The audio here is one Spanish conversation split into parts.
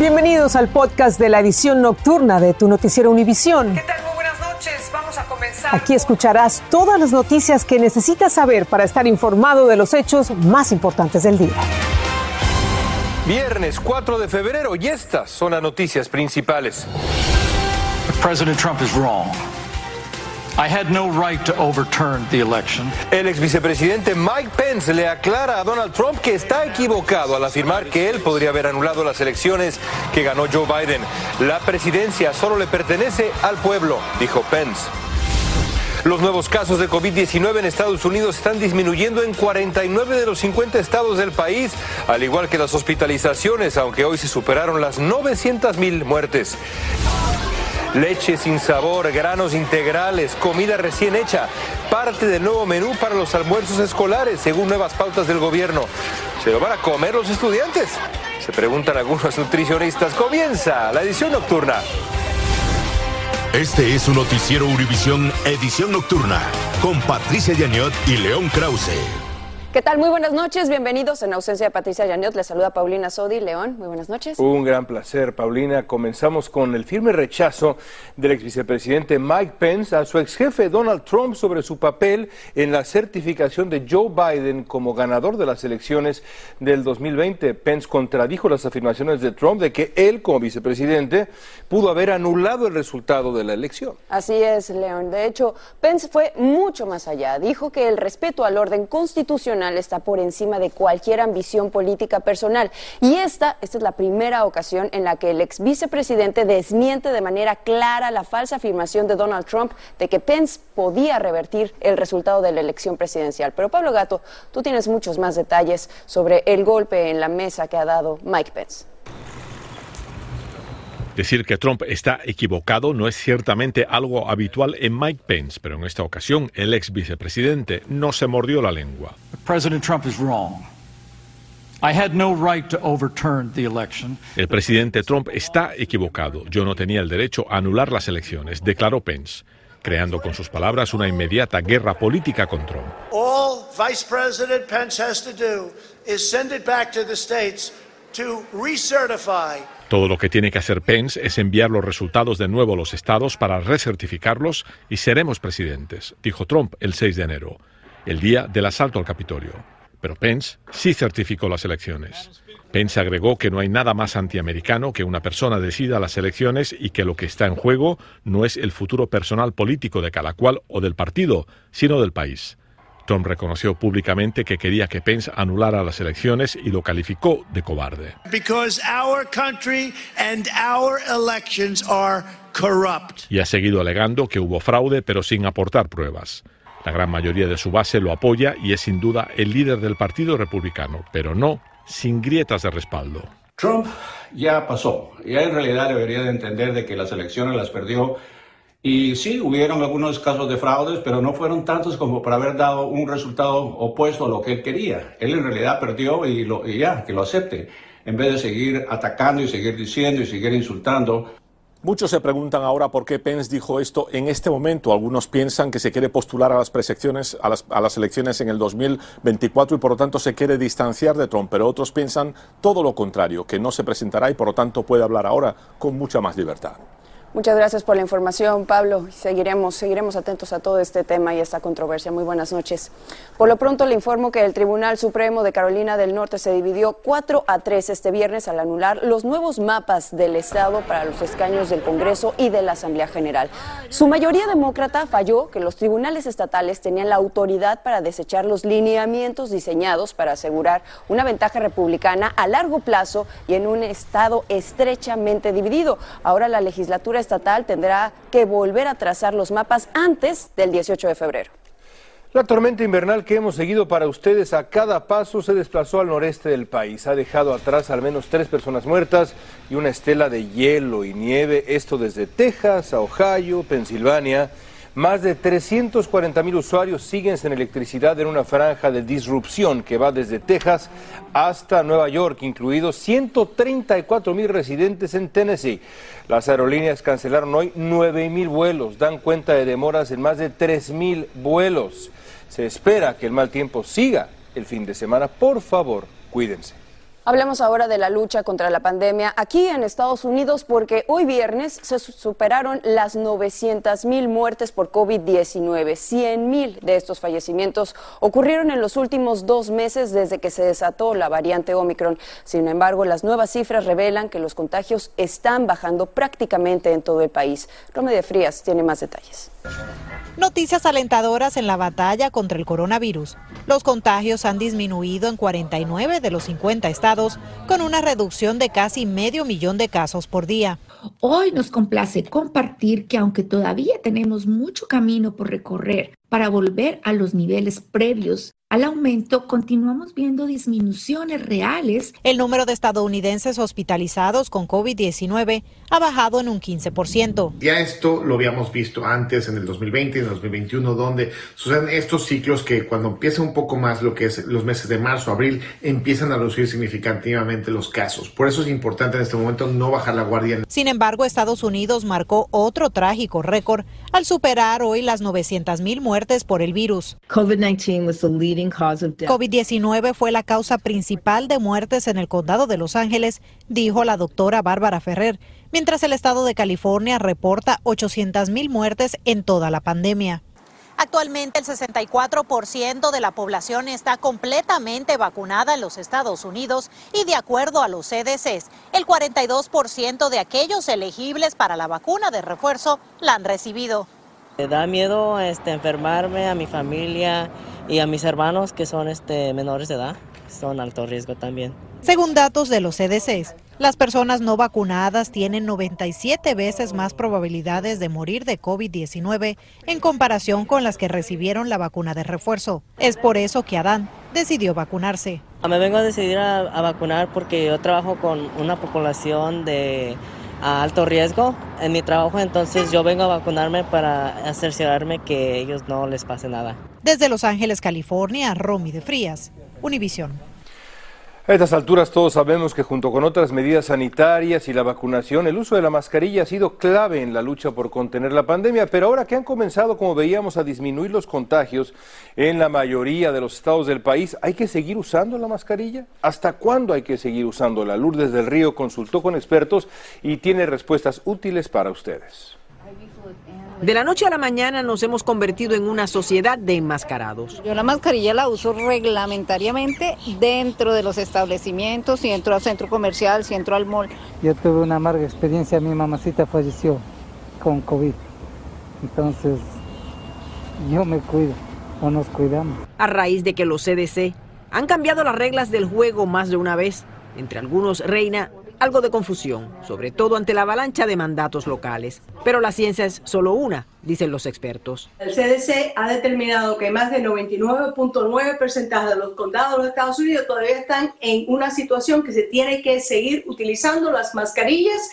Bienvenidos al podcast de la edición nocturna de tu noticiero Univisión. ¿Qué tal? Muy buenas noches. Vamos a comenzar. Aquí escucharás todas las noticias que necesitas saber para estar informado de los hechos más importantes del día. Viernes 4 de febrero y estas son las noticias principales. President Trump is wrong. I had no right to overturn the election. El ex vicepresidente Mike Pence le aclara a Donald Trump que está equivocado al afirmar que él podría haber anulado las elecciones que ganó Joe Biden. La presidencia solo le pertenece al pueblo, dijo Pence. Los nuevos casos de COVID-19 en Estados Unidos están disminuyendo en 49 de los 50 estados del país, al igual que las hospitalizaciones, aunque hoy se superaron las 900 mil muertes. Leche sin sabor, granos integrales, comida recién hecha, parte del nuevo menú para los almuerzos escolares, según nuevas pautas del gobierno. ¿Se lo van a comer los estudiantes? Se preguntan algunos nutricionistas. Comienza la edición nocturna. Este es un noticiero Univisión Edición Nocturna con Patricia Yaniot y León Krause. ¿Qué tal? Muy buenas noches. Bienvenidos en ausencia de Patricia Yaniot. Les saluda Paulina Sodi. León, muy buenas noches. Un gran placer, Paulina. Comenzamos con el firme rechazo del ex vicepresidente Mike Pence a su ex jefe Donald Trump sobre su papel en la certificación de Joe Biden como ganador de las elecciones del 2020. Pence contradijo las afirmaciones de Trump de que él, como vicepresidente, pudo haber anulado el resultado de la elección. Así es, León. De hecho, Pence fue mucho más allá. Dijo que el respeto al orden constitucional está por encima de cualquier ambición política personal. Y esta, esta es la primera ocasión en la que el ex vicepresidente desmiente de manera clara la falsa afirmación de Donald Trump de que Pence podía revertir el resultado de la elección presidencial. Pero Pablo Gato, tú tienes muchos más detalles sobre el golpe en la mesa que ha dado Mike Pence. Decir que Trump está equivocado no es ciertamente algo habitual en Mike Pence, pero en esta ocasión el ex vicepresidente no se mordió la lengua. President Trump is wrong. I had no right to overturn the election. El presidente Trump está equivocado. Yo no tenía el derecho a anular las elecciones, declaró Pence, creando con sus palabras una inmediata guerra política con Trump. All Vice President Pence has to do is send it back to the states to recertify todo lo que tiene que hacer Pence es enviar los resultados de nuevo a los estados para recertificarlos y seremos presidentes, dijo Trump el 6 de enero, el día del asalto al Capitolio. Pero Pence sí certificó las elecciones. Pence agregó que no hay nada más antiamericano que una persona decida las elecciones y que lo que está en juego no es el futuro personal político de cada cual o del partido, sino del país. Trump reconoció públicamente que quería que Pence anulara las elecciones y lo calificó de cobarde. Y ha seguido alegando que hubo fraude, pero sin aportar pruebas. La gran mayoría de su base lo apoya y es sin duda el líder del Partido Republicano, pero no sin grietas de respaldo. Trump ya pasó. Ya en realidad debería de entender de que las elecciones las perdió y sí, hubieron algunos casos de fraudes, pero no fueron tantos como para haber dado un resultado opuesto a lo que él quería. Él en realidad perdió y, lo, ya, que lo acepte, en vez de seguir atacando y seguir diciendo y seguir insultando. Muchos se preguntan ahora por qué Pence dijo esto en este momento. Algunos piensan que se quiere postular a las, a las, a las elecciones en el 2024 y por lo tanto se quiere distanciar de Trump, pero otros piensan todo lo contrario, que no se presentará y por lo tanto puede hablar ahora con mucha más libertad. Muchas gracias por la información, Pablo. Seguiremos, seguiremos atentos a todo este tema y esta controversia. Muy buenas noches. Por lo pronto le informo que el Tribunal Supremo de Carolina del Norte se dividió 4 a 3 este viernes al anular los nuevos mapas del Estado para los escaños del Congreso y de la Asamblea General. Su mayoría demócrata falló que los tribunales estatales tenían la autoridad para desechar los lineamientos diseñados para asegurar una ventaja republicana a largo plazo y en un Estado estrechamente dividido. Ahora la legislatura estatal tendrá que volver a trazar los mapas antes del 18 de febrero. La tormenta invernal que hemos seguido para ustedes a cada paso se desplazó al noreste del país. Ha dejado atrás al menos tres personas muertas y una estela de hielo y nieve. Esto desde Texas a Ohio, Pensilvania. Más de 340 mil usuarios siguen sin electricidad en una franja de disrupción que va desde Texas hasta Nueva York, incluidos 134 mil residentes en Tennessee. Las aerolíneas cancelaron hoy 9 mil vuelos, dan cuenta de demoras en más de 3 mil vuelos. Se espera que el mal tiempo siga el fin de semana. Por favor, cuídense. Hablemos ahora de la lucha contra la pandemia aquí en Estados Unidos porque hoy viernes se superaron las 900 mil muertes por COVID-19. 100 mil de estos fallecimientos ocurrieron en los últimos dos meses desde que se desató la variante Omicron. Sin embargo, las nuevas cifras revelan que los contagios están bajando prácticamente en todo el país. Rome de Frías tiene más detalles. Noticias alentadoras en la batalla contra el coronavirus. Los contagios han disminuido en 49 de los 50 estados, con una reducción de casi medio millón de casos por día. Hoy nos complace compartir que aunque todavía tenemos mucho camino por recorrer para volver a los niveles previos al aumento, continuamos viendo disminuciones reales. El número de estadounidenses hospitalizados con COVID-19 ha bajado en un 15%. Ya esto lo habíamos visto antes en el 2020 y en el 2021, donde suceden estos ciclos que cuando empieza un poco más lo que es los meses de marzo, abril, empiezan a reducir significativamente los casos. Por eso es importante en este momento no bajar la guardia. Sin embargo, Estados Unidos marcó otro trágico récord al superar hoy las 900 mil muertes por el virus. COVID-19 fue la causa principal de muertes en el condado de Los Ángeles, dijo la doctora Bárbara Ferrer, mientras el estado de California reporta 800 mil muertes en toda la pandemia. Actualmente el 64% de la población está completamente vacunada en los Estados Unidos y de acuerdo a los CDCs, el 42% de aquellos elegibles para la vacuna de refuerzo la han recibido. Me da miedo este, enfermarme a mi familia y a mis hermanos que son este, menores de edad, son alto riesgo también. Según datos de los CDCs, las personas no vacunadas tienen 97 veces más probabilidades de morir de COVID-19 en comparación con las que recibieron la vacuna de refuerzo. Es por eso que Adán decidió vacunarse. Me vengo a decidir a, a vacunar porque yo trabajo con una población de a alto riesgo en mi trabajo, entonces yo vengo a vacunarme para asegurarme que ellos no les pase nada. Desde Los Ángeles, California, Romy de Frías, Univisión. A estas alturas todos sabemos que junto con otras medidas sanitarias y la vacunación, el uso de la mascarilla ha sido clave en la lucha por contener la pandemia, pero ahora que han comenzado, como veíamos, a disminuir los contagios en la mayoría de los estados del país, ¿hay que seguir usando la mascarilla? ¿Hasta cuándo hay que seguir usándola? Lourdes del Río consultó con expertos y tiene respuestas útiles para ustedes. De la noche a la mañana nos hemos convertido en una sociedad de enmascarados. Yo la mascarilla la uso reglamentariamente dentro de los establecimientos, si entro al centro comercial, si entro al mall. Yo tuve una amarga experiencia, mi mamacita falleció con COVID. Entonces, yo me cuido o nos cuidamos. A raíz de que los CDC han cambiado las reglas del juego más de una vez, entre algunos reina algo de confusión, sobre todo ante la avalancha de mandatos locales. Pero la ciencia es solo una, dicen los expertos. El CDC ha determinado que más del 99.9% de los condados de los Estados Unidos todavía están en una situación que se tiene que seguir utilizando las mascarillas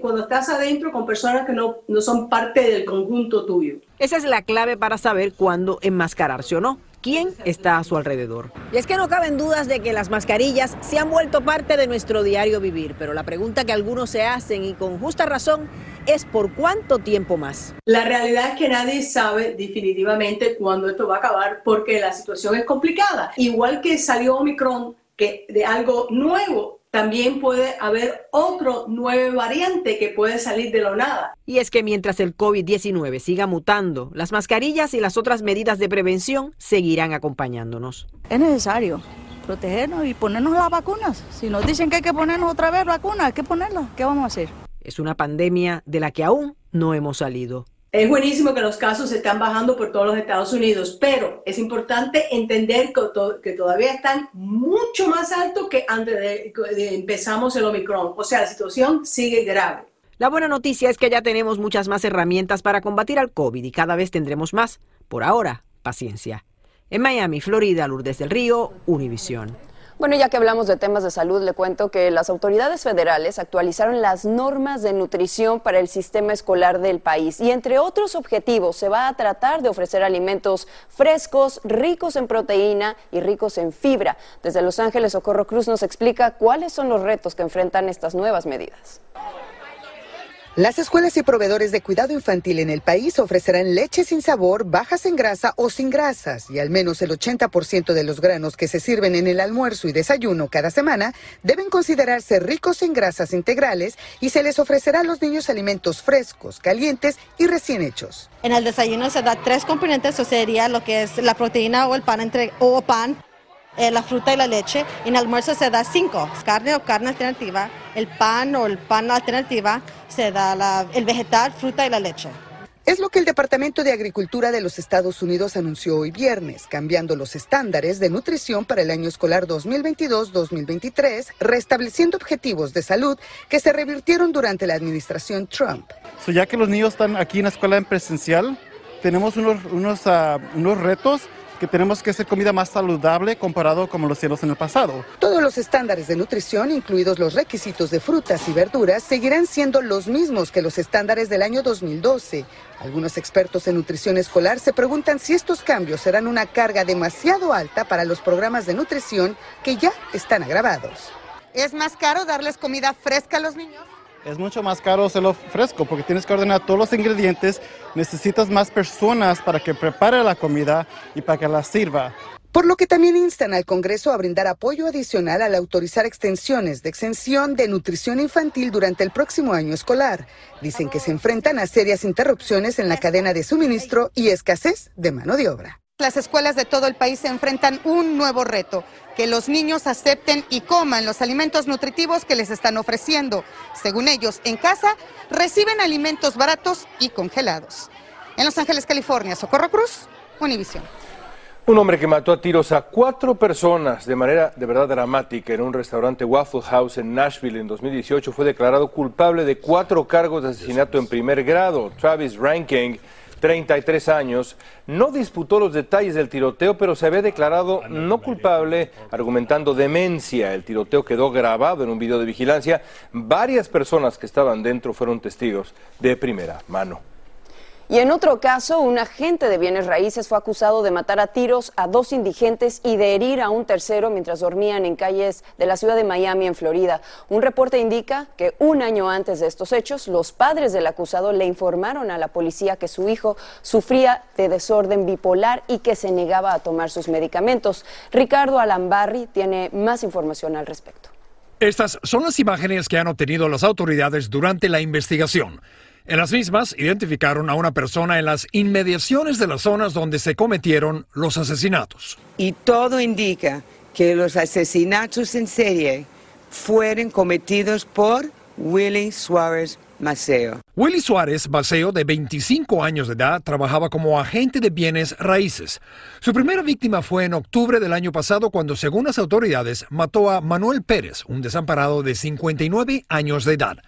cuando estás adentro con personas que no, no son parte del conjunto tuyo. Esa es la clave para saber cuándo enmascararse o no quién está a su alrededor. Y es que no caben dudas de que las mascarillas se han vuelto parte de nuestro diario vivir, pero la pregunta que algunos se hacen y con justa razón es por cuánto tiempo más. La realidad es que nadie sabe definitivamente cuándo esto va a acabar porque la situación es complicada. Igual que salió Omicron, que de algo nuevo también puede haber otro nuevo variante que puede salir de lo nada. Y es que mientras el COVID-19 siga mutando, las mascarillas y las otras medidas de prevención seguirán acompañándonos. Es necesario protegernos y ponernos las vacunas. Si nos dicen que hay que ponernos otra vez vacunas, hay que ponerlas. ¿Qué vamos a hacer? Es una pandemia de la que aún no hemos salido. Es buenísimo que los casos se están bajando por todos los Estados Unidos, pero es importante entender que, todavía están mucho más altos que antes de, de empezamos el Omicron. O sea, la situación sigue grave. La buena noticia es que ya tenemos muchas más herramientas para combatir al COVID y cada vez tendremos más. Por ahora, paciencia. En Miami, Florida, Lourdes del Río, Univisión. Bueno, ya que hablamos de temas de salud, le cuento que las autoridades federales actualizaron las normas de nutrición para el sistema escolar del país y entre otros objetivos se va a tratar de ofrecer alimentos frescos, ricos en proteína y ricos en fibra. Desde Los Ángeles, Socorro Cruz nos explica cuáles son los retos que enfrentan estas nuevas medidas. Las escuelas y proveedores de cuidado infantil en el país ofrecerán leche sin sabor, bajas en grasa o sin grasas, y al menos el 80% de los granos que se sirven en el almuerzo y desayuno cada semana deben considerarse ricos en grasas integrales y se les ofrecerá a los niños alimentos frescos, calientes y recién hechos. En el desayuno se da tres componentes, o sería lo que es la proteína o el pan entre o pan eh, la fruta y la leche. En almuerzo se da cinco, carne o carne alternativa, el pan o el pan alternativa, se da el vegetal, fruta y la leche. Es lo que el Departamento de Agricultura de los Estados Unidos anunció hoy viernes, cambiando los estándares de nutrición para el año escolar 2022-2023, restableciendo objetivos de salud que se revirtieron durante la administración Trump. ya que los niños están aquí en la escuela en presencial, tenemos unos, unos, ah, unos retos que tenemos que hacer comida más saludable comparado como los cielos en el pasado. Todos los estándares de nutrición, incluidos los requisitos de frutas y verduras, seguirán siendo los mismos que los estándares del año 2012. Algunos expertos en nutrición escolar se preguntan si estos cambios serán una carga demasiado alta para los programas de nutrición que ya están agravados. ¿Es más caro darles comida fresca a los niños? Es mucho más caro hacerlo fresco porque tienes que ordenar todos los ingredientes, necesitas más personas para que prepare la comida y para que la sirva. Por lo que también instan al Congreso a brindar apoyo adicional al autorizar extensiones de exención de nutrición infantil durante el próximo año escolar. Dicen que se enfrentan a serias interrupciones en la cadena de suministro y escasez de mano de obra. Las escuelas de todo el país se enfrentan un nuevo reto, que los niños acepten y coman los alimentos nutritivos que les están ofreciendo. Según ellos, en casa reciben alimentos baratos y congelados. En Los Ángeles, California, Socorro Cruz, Univisión. Un hombre que mató a tiros a cuatro personas de manera de verdad dramática en un restaurante Waffle House en Nashville en 2018 fue declarado culpable de cuatro cargos de asesinato en primer grado. Travis Ranking 33 años, no disputó los detalles del tiroteo, pero se había declarado no culpable, argumentando demencia. El tiroteo quedó grabado en un video de vigilancia. Varias personas que estaban dentro fueron testigos de primera mano. Y en otro caso, un agente de bienes raíces fue acusado de matar a tiros a dos indigentes y de herir a un tercero mientras dormían en calles de la ciudad de Miami, en Florida. Un reporte indica que un año antes de estos hechos, los padres del acusado le informaron a la policía que su hijo sufría de desorden bipolar y que se negaba a tomar sus medicamentos. Ricardo Alambarri tiene más información al respecto. Estas son las imágenes que han obtenido las autoridades durante la investigación. En las mismas identificaron a una persona en las inmediaciones de las zonas donde se cometieron los asesinatos. Y todo indica que los asesinatos en serie fueron cometidos por Willy Suárez Maceo. Willy Suárez Maceo, de 25 años de edad, trabajaba como agente de bienes raíces. Su primera víctima fue en octubre del año pasado cuando, según las autoridades, mató a Manuel Pérez, un desamparado de 59 años de edad.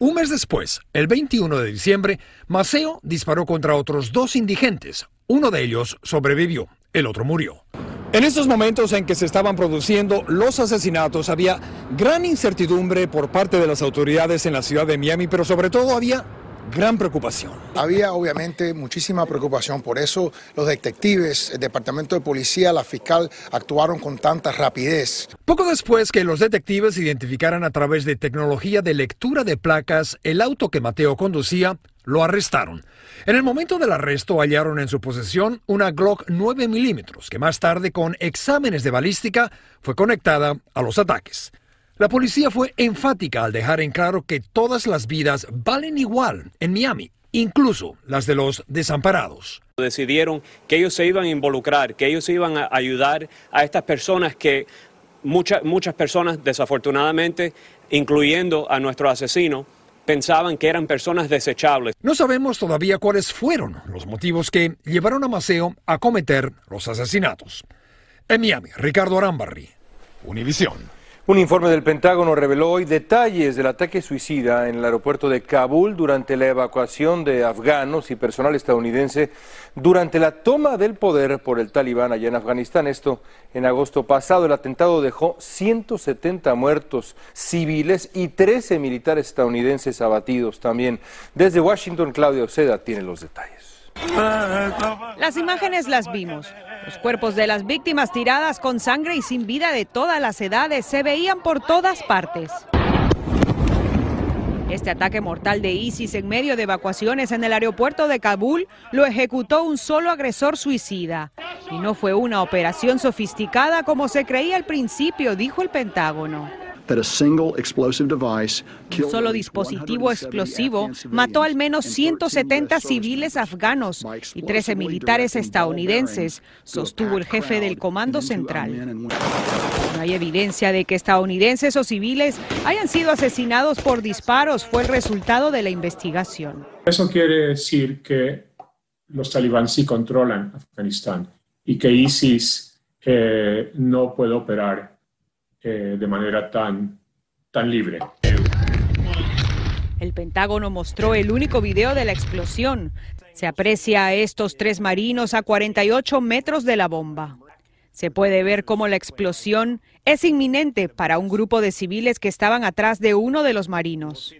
Un mes después, el 21 de diciembre, Maceo disparó contra otros dos indigentes. Uno de ellos sobrevivió, el otro murió. En estos momentos en que se estaban produciendo los asesinatos había gran incertidumbre por parte de las autoridades en la ciudad de Miami, pero sobre todo había gran preocupación. Había obviamente muchísima preocupación, por eso los detectives, el departamento de policía, la fiscal actuaron con tanta rapidez. Poco después que los detectives identificaran a través de tecnología de lectura de placas el auto que Mateo conducía, lo arrestaron. En el momento del arresto hallaron en su posesión una Glock 9 milímetros que más tarde con exámenes de balística fue conectada a los ataques. La policía fue enfática al dejar en claro que todas las vidas valen igual en Miami, incluso las de los desamparados. Decidieron que ellos se iban a involucrar, que ellos se iban a ayudar a estas personas que muchas, muchas personas, desafortunadamente, incluyendo a nuestro asesino, pensaban que eran personas desechables. No sabemos todavía cuáles fueron los motivos que llevaron a Maceo a cometer los asesinatos. En Miami, Ricardo Arambarri, Univisión. Un informe del Pentágono reveló hoy detalles del ataque suicida en el aeropuerto de Kabul durante la evacuación de afganos y personal estadounidense durante la toma del poder por el talibán allá en Afganistán. Esto en agosto pasado. El atentado dejó 170 muertos civiles y 13 militares estadounidenses abatidos también. Desde Washington, Claudio Seda tiene los detalles. Las imágenes las vimos. Los cuerpos de las víctimas tiradas con sangre y sin vida de todas las edades se veían por todas partes. Este ataque mortal de ISIS en medio de evacuaciones en el aeropuerto de Kabul lo ejecutó un solo agresor suicida. Y no fue una operación sofisticada como se creía al principio, dijo el Pentágono. Un solo dispositivo explosivo mató al menos 170 civiles afganos y 13 militares estadounidenses, sostuvo el jefe del Comando Central. No hay evidencia de que estadounidenses o civiles hayan sido asesinados por disparos, fue el resultado de la investigación. Eso quiere decir que los talibán sí controlan Afganistán y que ISIS eh, no puede operar eh, de manera tan, tan libre. El Pentágono mostró el único video de la explosión. Se aprecia a estos tres marinos a 48 metros de la bomba. Se puede ver cómo la explosión es inminente para un grupo de civiles que estaban atrás de uno de los marinos.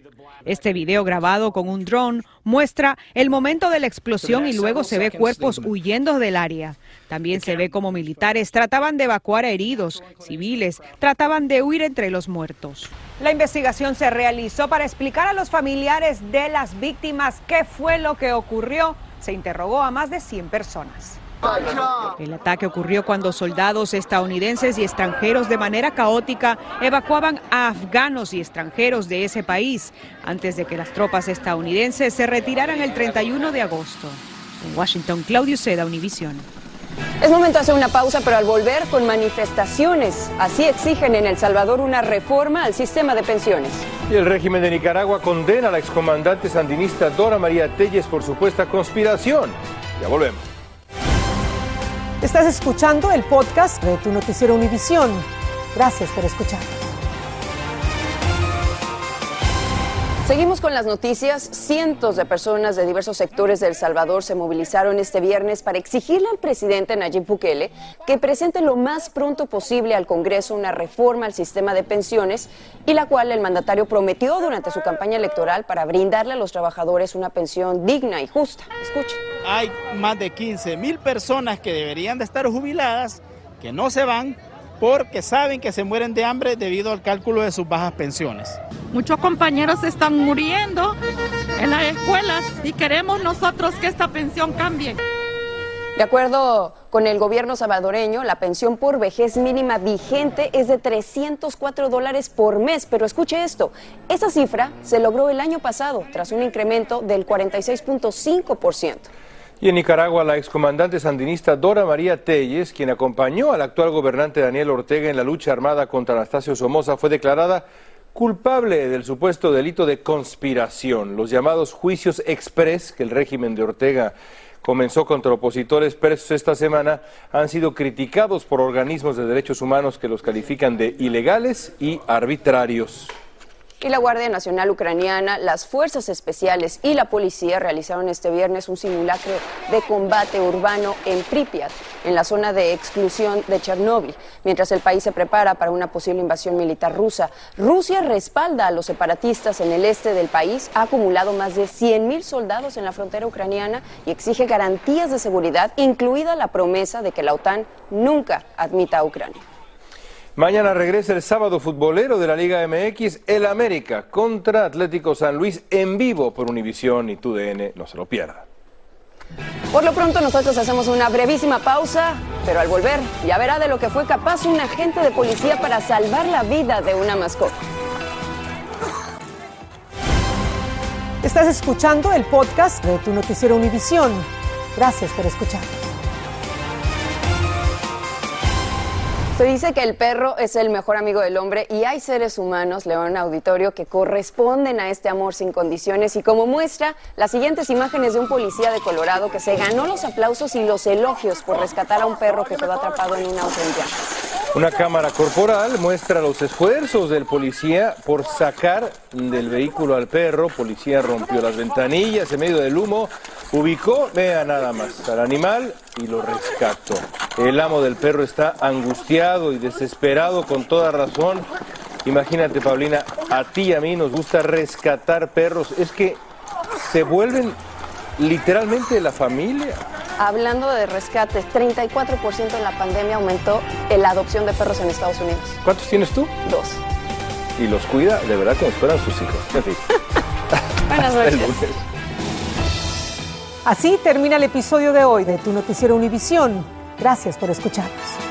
Este video grabado con un dron muestra el momento de la explosión y luego se ve cuerpos huyendo del área. También se ve como militares trataban de evacuar a heridos, civiles trataban de huir entre los muertos. La investigación se realizó para explicar a los familiares de las víctimas qué fue lo que ocurrió. Se interrogó a más de 100 personas. El ataque ocurrió cuando soldados estadounidenses y extranjeros de manera caótica evacuaban a afganos y extranjeros de ese país antes de que las tropas estadounidenses se retiraran el 31 de agosto. En Washington, Claudio Seda, Univisión. Es momento de hacer una pausa, pero al volver con manifestaciones. Así exigen en El Salvador una reforma al sistema de pensiones. Y el régimen de Nicaragua condena a la excomandante sandinista Dora María Telles por supuesta conspiración. Ya volvemos. Estás escuchando el podcast de tu noticiero Univisión. Gracias por escuchar. Seguimos con las noticias. Cientos de personas de diversos sectores de El Salvador se movilizaron este viernes para exigirle al presidente Nayib Bukele que presente lo más pronto posible al Congreso una reforma al sistema de pensiones y la cual el mandatario prometió durante su campaña electoral para brindarle a los trabajadores una pensión digna y justa. Escuchen. Hay más de 15 mil personas que deberían de estar jubiladas, que no se van porque saben que se mueren de hambre debido al cálculo de sus bajas pensiones. Muchos compañeros están muriendo en las escuelas y queremos nosotros que esta pensión cambie. De acuerdo con el gobierno salvadoreño, la pensión por vejez mínima vigente es de 304 dólares por mes. Pero escuche esto, esa cifra se logró el año pasado tras un incremento del 46.5%. Y en Nicaragua, la excomandante sandinista Dora María Telles, quien acompañó al actual gobernante Daniel Ortega en la lucha armada contra Anastasio Somoza, fue declarada culpable del supuesto delito de conspiración. Los llamados juicios express que el régimen de Ortega comenzó contra opositores presos esta semana han sido criticados por organismos de derechos humanos que los califican de ilegales y arbitrarios y la Guardia Nacional Ucraniana, las Fuerzas Especiales y la Policía realizaron este viernes un simulacro de combate urbano en Pripyat, en la zona de exclusión de Chernóbil, mientras el país se prepara para una posible invasión militar rusa. Rusia respalda a los separatistas en el este del país, ha acumulado más de 100.000 soldados en la frontera ucraniana y exige garantías de seguridad, incluida la promesa de que la OTAN nunca admita a Ucrania. Mañana regresa el sábado futbolero de la Liga MX, el América, contra Atlético San Luis en vivo por Univisión y TUDN. No se lo pierda. Por lo pronto nosotros hacemos una brevísima pausa, pero al volver ya verá de lo que fue capaz un agente de policía para salvar la vida de una mascota. Estás escuchando el podcast de tu noticiero Univisión. Gracias por escuchar. Se dice que el perro es el mejor amigo del hombre y hay seres humanos, León Auditorio, que corresponden a este amor sin condiciones y como muestra las siguientes imágenes de un policía de Colorado que se ganó los aplausos y los elogios por rescatar a un perro que quedó atrapado en un auto en llamas. Una cámara corporal muestra los esfuerzos del policía por sacar del vehículo al perro. Policía rompió las ventanillas en medio del humo, ubicó, vea nada más, al animal y lo rescató. El amo del perro está angustiado y desesperado con toda razón. Imagínate, Paulina, a ti y a mí nos gusta rescatar perros. Es que se vuelven literalmente la familia. Hablando de rescates, 34% en la pandemia aumentó la adopción de perros en Estados Unidos. ¿Cuántos tienes tú? Dos. y los cuida de verdad como esperan sus hijos. En fin. Buenas noches. Así termina el episodio de hoy de Tu Noticiero Univisión. Gracias por escucharnos.